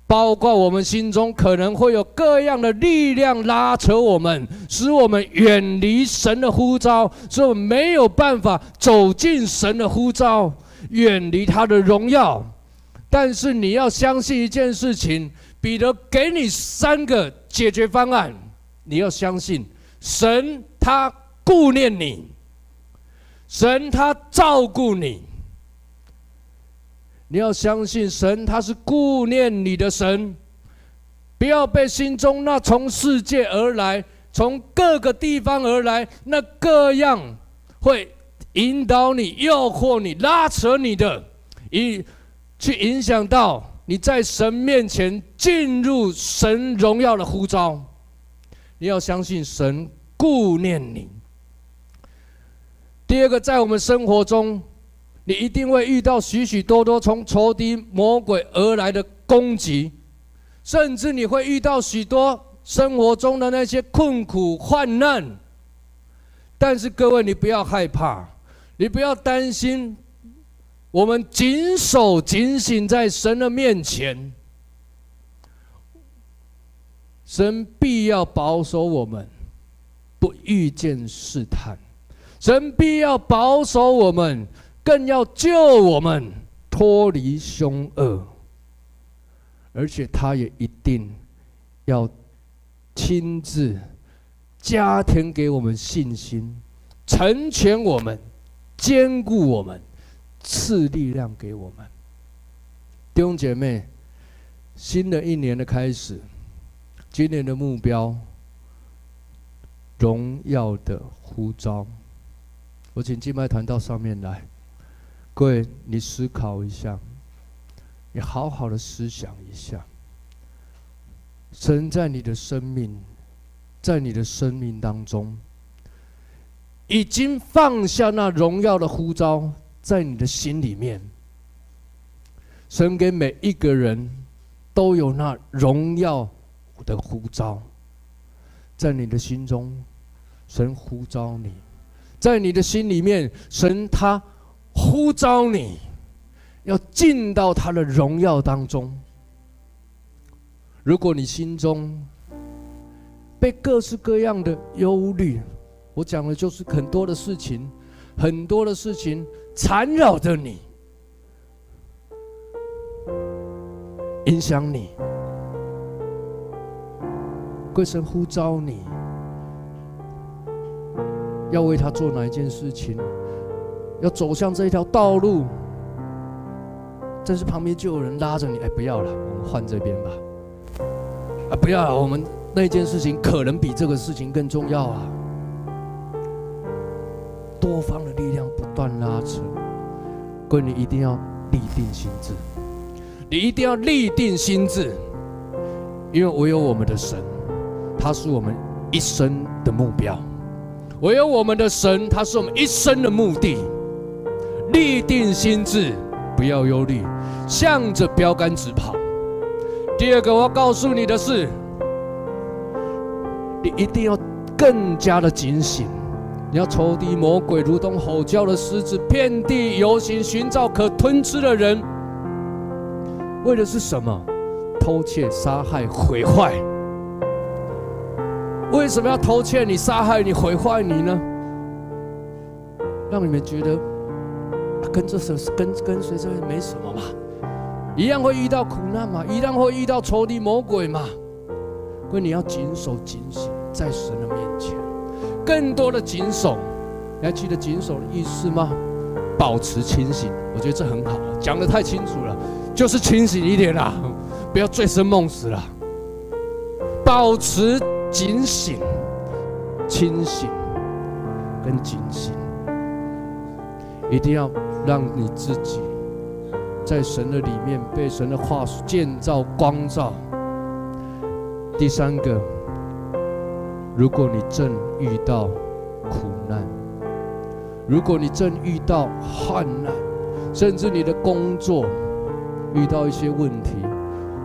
包括我们心中可能会有各样的力量拉扯我们，使我们远离神的呼召，使我们没有办法走进神的呼召，远离他的荣耀。但是你要相信一件事情，彼得给你三个解决方案，你要相信神他顾念你，神他照顾你。你要相信神，他是顾念你的神，不要被心中那从世界而来、从各个地方而来、那各样会引导你、诱惑你、拉扯你的，以去影响到你在神面前进入神荣耀的呼召。你要相信神顾念你。第二个，在我们生活中。你一定会遇到许许多多从仇敌魔鬼而来的攻击，甚至你会遇到许多生活中的那些困苦患难。但是各位，你不要害怕，你不要担心。我们谨守警醒在神的面前，神必要保守我们，不遇见试探；神必要保守我们。更要救我们脱离凶恶，而且他也一定要亲自加添给我们信心，成全我们，坚固我们，赐力量给我们。弟兄姐妹，新的一年的开始，今年的目标，荣耀的呼召。我请敬拜团到上面来。各位，你思考一下，你好好的思想一下，神在你的生命，在你的生命当中，已经放下那荣耀的呼召，在你的心里面。神给每一个人都有那荣耀的呼召，在你的心中，神呼召你，在你的心里面，神他。呼召你，要进到他的荣耀当中。如果你心中被各式各样的忧虑，我讲的就是很多的事情，很多的事情缠绕着你，影响你。贵神呼召你，要为他做哪一件事情？要走向这一条道路，但是旁边就有人拉着你，哎，不要了，我们换这边吧。啊，不要了，我们那件事情可能比这个事情更重要啊。多方的力量不断拉扯，各位，你一定要立定心志，你一定要立定心志，因为唯有我们的神，他是我们一生的目标；唯有我们的神，他是我们一生的目的。立定心志，不要忧虑，向着标杆直跑。第二个，我要告诉你的是，你一定要更加的警醒。你要仇敌魔鬼如同吼叫的狮子，遍地游行，寻找可吞吃的人。为的是什么？偷窃、杀害、毁坏。为什么要偷窃你、杀害你、毁坏你呢？让你们觉得跟这是跟跟随这没什么嘛，一样会遇到苦难嘛，一样会遇到仇敌魔鬼嘛。所以你要谨守警醒，在神的面前。更多的谨守，你还记得谨守的意思吗？保持清醒，我觉得这很好，讲得太清楚了，就是清醒一点啦，不要醉生梦死了。保持警醒、清醒跟警醒，一定要让你自己在神的里面被神的话建造、光照。第三个。如果你正遇到苦难，如果你正遇到患难，甚至你的工作遇到一些问题，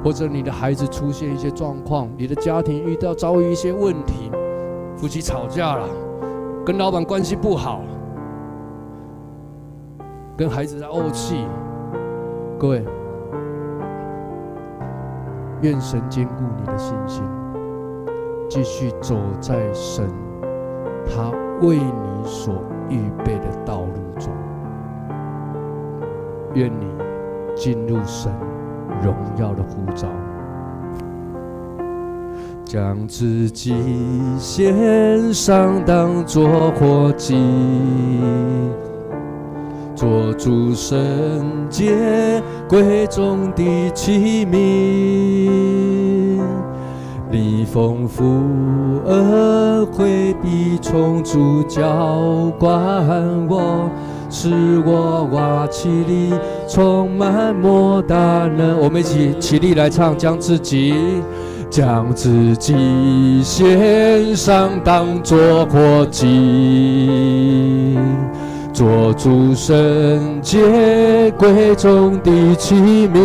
或者你的孩子出现一些状况，你的家庭遇到遭遇一些问题，夫妻吵架了，跟老板关系不好，跟孩子在怄气，各位，愿神坚固你的信心。继续走在神他为你所预备的道路中，愿你进入神荣耀的呼召，将自己献上当作活祭，做主圣洁贵重的器皿。你丰富而惠必充足浇灌我，使我瓦器里充满莫大能。我们一起起立来唱，将自己将自己献上，当作活祭，做主圣洁贵重的器皿。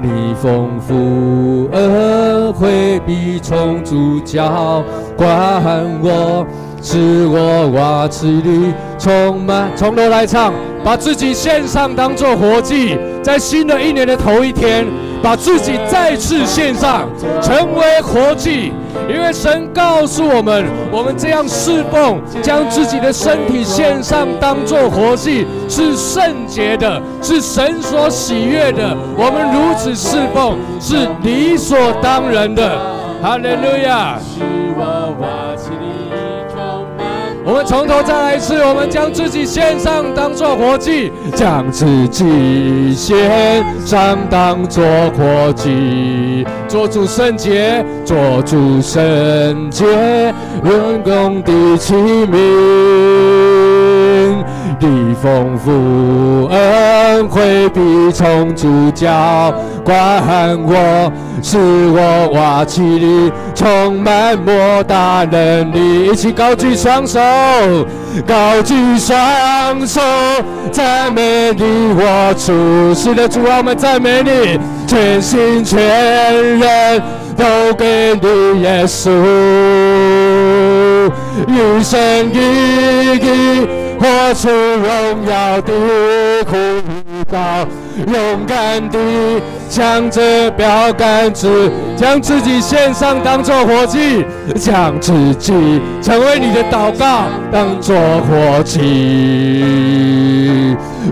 你丰富而惠必充足浇灌我，使我瓦器里充满。从头来唱，把自己献上当做活祭，在新的一年的头一天，把自己再次献上，成为活祭。因为神告诉我们，我们这样侍奉，将自己的身体献上，当做活祭，是圣洁的，是神所喜悦的。我们如此侍奉，是理所当然的。哈利路亚。我们从头再来一次，我们将自己献上，当做活祭，将自己献上，当做活祭，做主圣洁，做主圣洁，人工的器皿。你丰富恩惠必充足浇灌我，使我瓦器里充满莫大能力。一起高举双手，高举双手，赞美你我主。是的，主啊，我们赞美你，全心全人都给你耶稣，一生一意。活出荣耀的呼召，勇敢地向着标杆直，将自己献上当作活祭，将自己成为你的祷告当作活祭，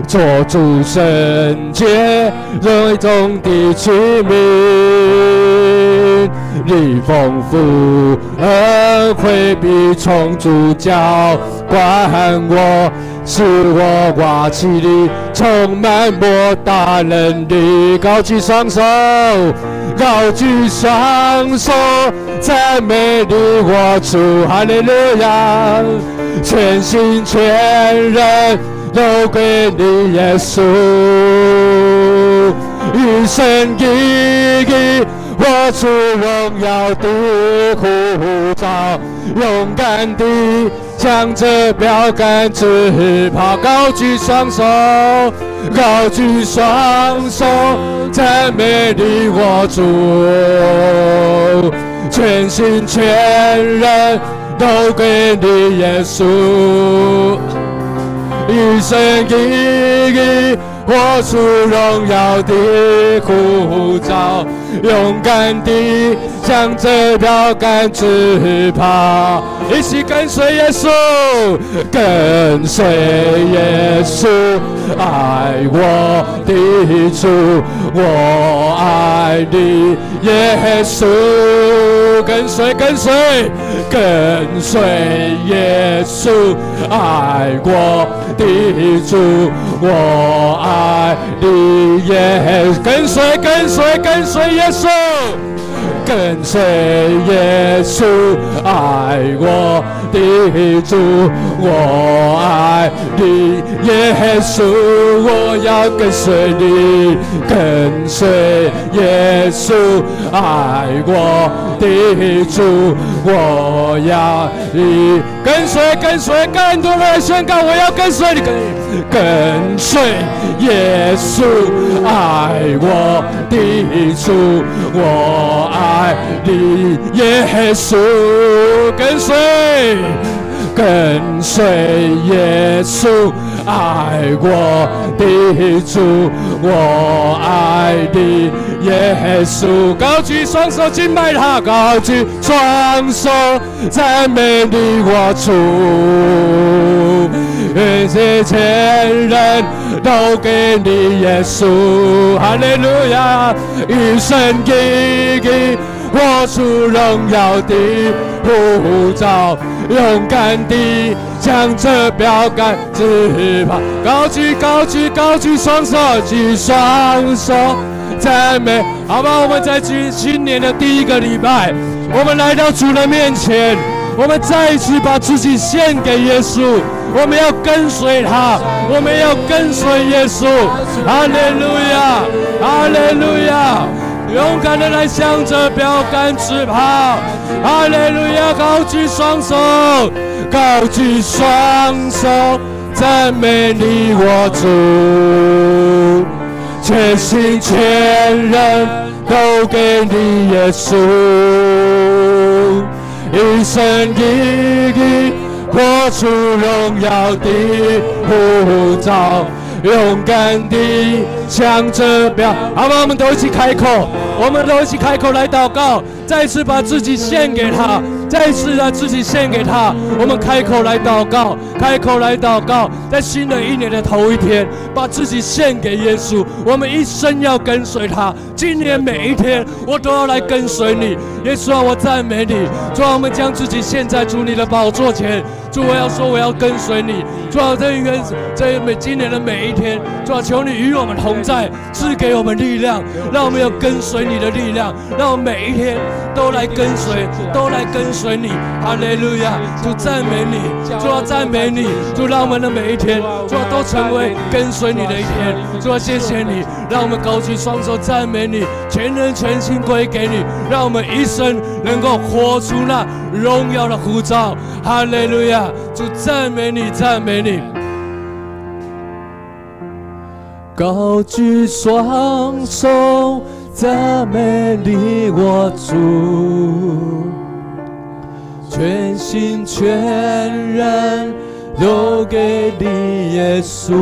做主圣洁，荣耀中的器皿。你丰富恩惠必从主浇灌我，使我瓦起里充满莫大能力。高举双手，高举双手，赞美你我主，哈利路亚，全心全人都归你耶稣，一生一意。我出荣耀的呼召，勇敢地向着标杆直跑，高举双手，高举双手，赞美你我主，全心全人都给你耶稣，一生一意。活出荣耀的护照，勇敢地向这标杆直跑，一起跟随耶稣，跟随耶稣，爱我的主，我爱你，耶稣，跟随跟随跟随耶稣，爱我的主，我爱。爱你耶，跟随跟随跟随耶稣，跟随耶稣，爱我的主，我爱你耶稣，我要跟随你，跟随耶稣，爱我的主，我要你跟随跟随，更多人宣告，我要跟随你，跟随耶稣，爱我的主，我爱你耶稣，跟随，跟随耶稣，爱我的主，我爱你耶稣，高举双手敬拜他，高举双手赞美你我主。一切前人都给你耶稣，哈利路亚！一生一意活出荣耀的呼召，勇敢地向着标杆直跑，高举高举高举双手，举双手赞美，好吧？我们在今今年的第一个礼拜，我们来到主的面前，我们再一次把自己献给耶稣。我们要跟随他，我们要跟随耶稣，哈利路亚，哈利路亚，勇敢的来向着标杆直跑，哈利路亚，高举双手，高举双手，赞美你我主，全心全人都给你耶稣，一生一意。活出荣耀的呼召，勇敢地向着表，好吧，我们都一起开口，我们都一起开口来祷告，再次把自己献给他。再次让自己献给他，我们开口来祷告，开口来祷告，在新的一年的头一天，把自己献给耶稣。我们一生要跟随他，今年每一天我都要来跟随你，耶稣啊，我赞美你。主啊，我们将自己献在主你的宝座前。主，我要说我要跟随你。主啊，这愿这每今年的每一天，主啊，求你与我们同在，赐给我们力量，让我们有跟随你的力量，让我们每一天都来跟随，都来跟随。你，哈利路亚！主赞美你，主要赞美你，主让我们的每一天，主要都成为跟随你的一天。主要谢谢你，让我们高举双手赞美你，全人全心归给你，让我们一生能够活出那荣耀的呼召。哈利路亚！主赞美你，赞美你，高举双手赞美你，我主。全心全人都给你耶稣，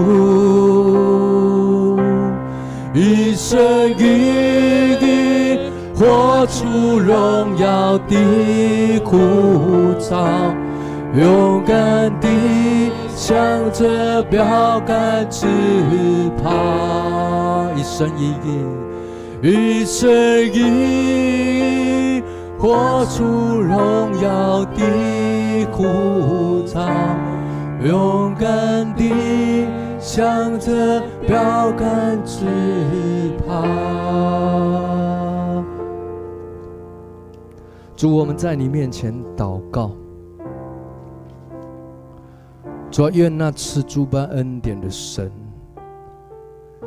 一生一意活出荣耀的呼召，勇敢地向着标杆直跑，一生一意，一生一意。活出荣耀的呼召，勇敢地向着标杆直跑。主，我们在你面前祷告。主，愿那赐诸般恩典的神，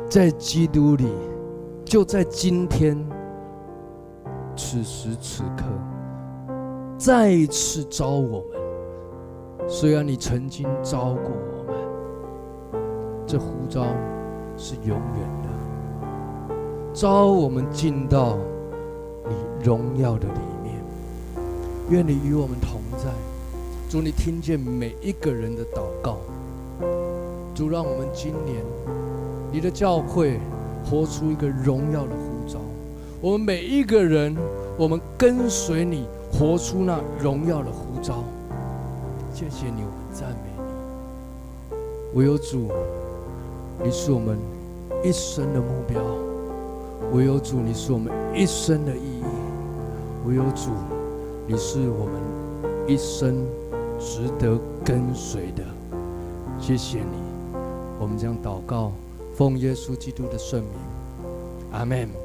在基督里，就在今天，此时此刻，再一次召我们。虽然你曾经召过我们，这呼召是永远的，召我们进到你荣耀的里面。愿你与我们同在。主，你听见每一个人的祷告。主，让我们今年你的教会活出一个荣耀的呼召。我们每一个人，我们跟随你，活出那荣耀的呼召。谢谢你，我们赞美你。唯有主，你是我们一生的目标；唯有主，你是我们一生的意义；唯有主，你是我们一生。值得跟随的，谢谢你。我们将祷告，奉耶稣基督的圣名，阿门。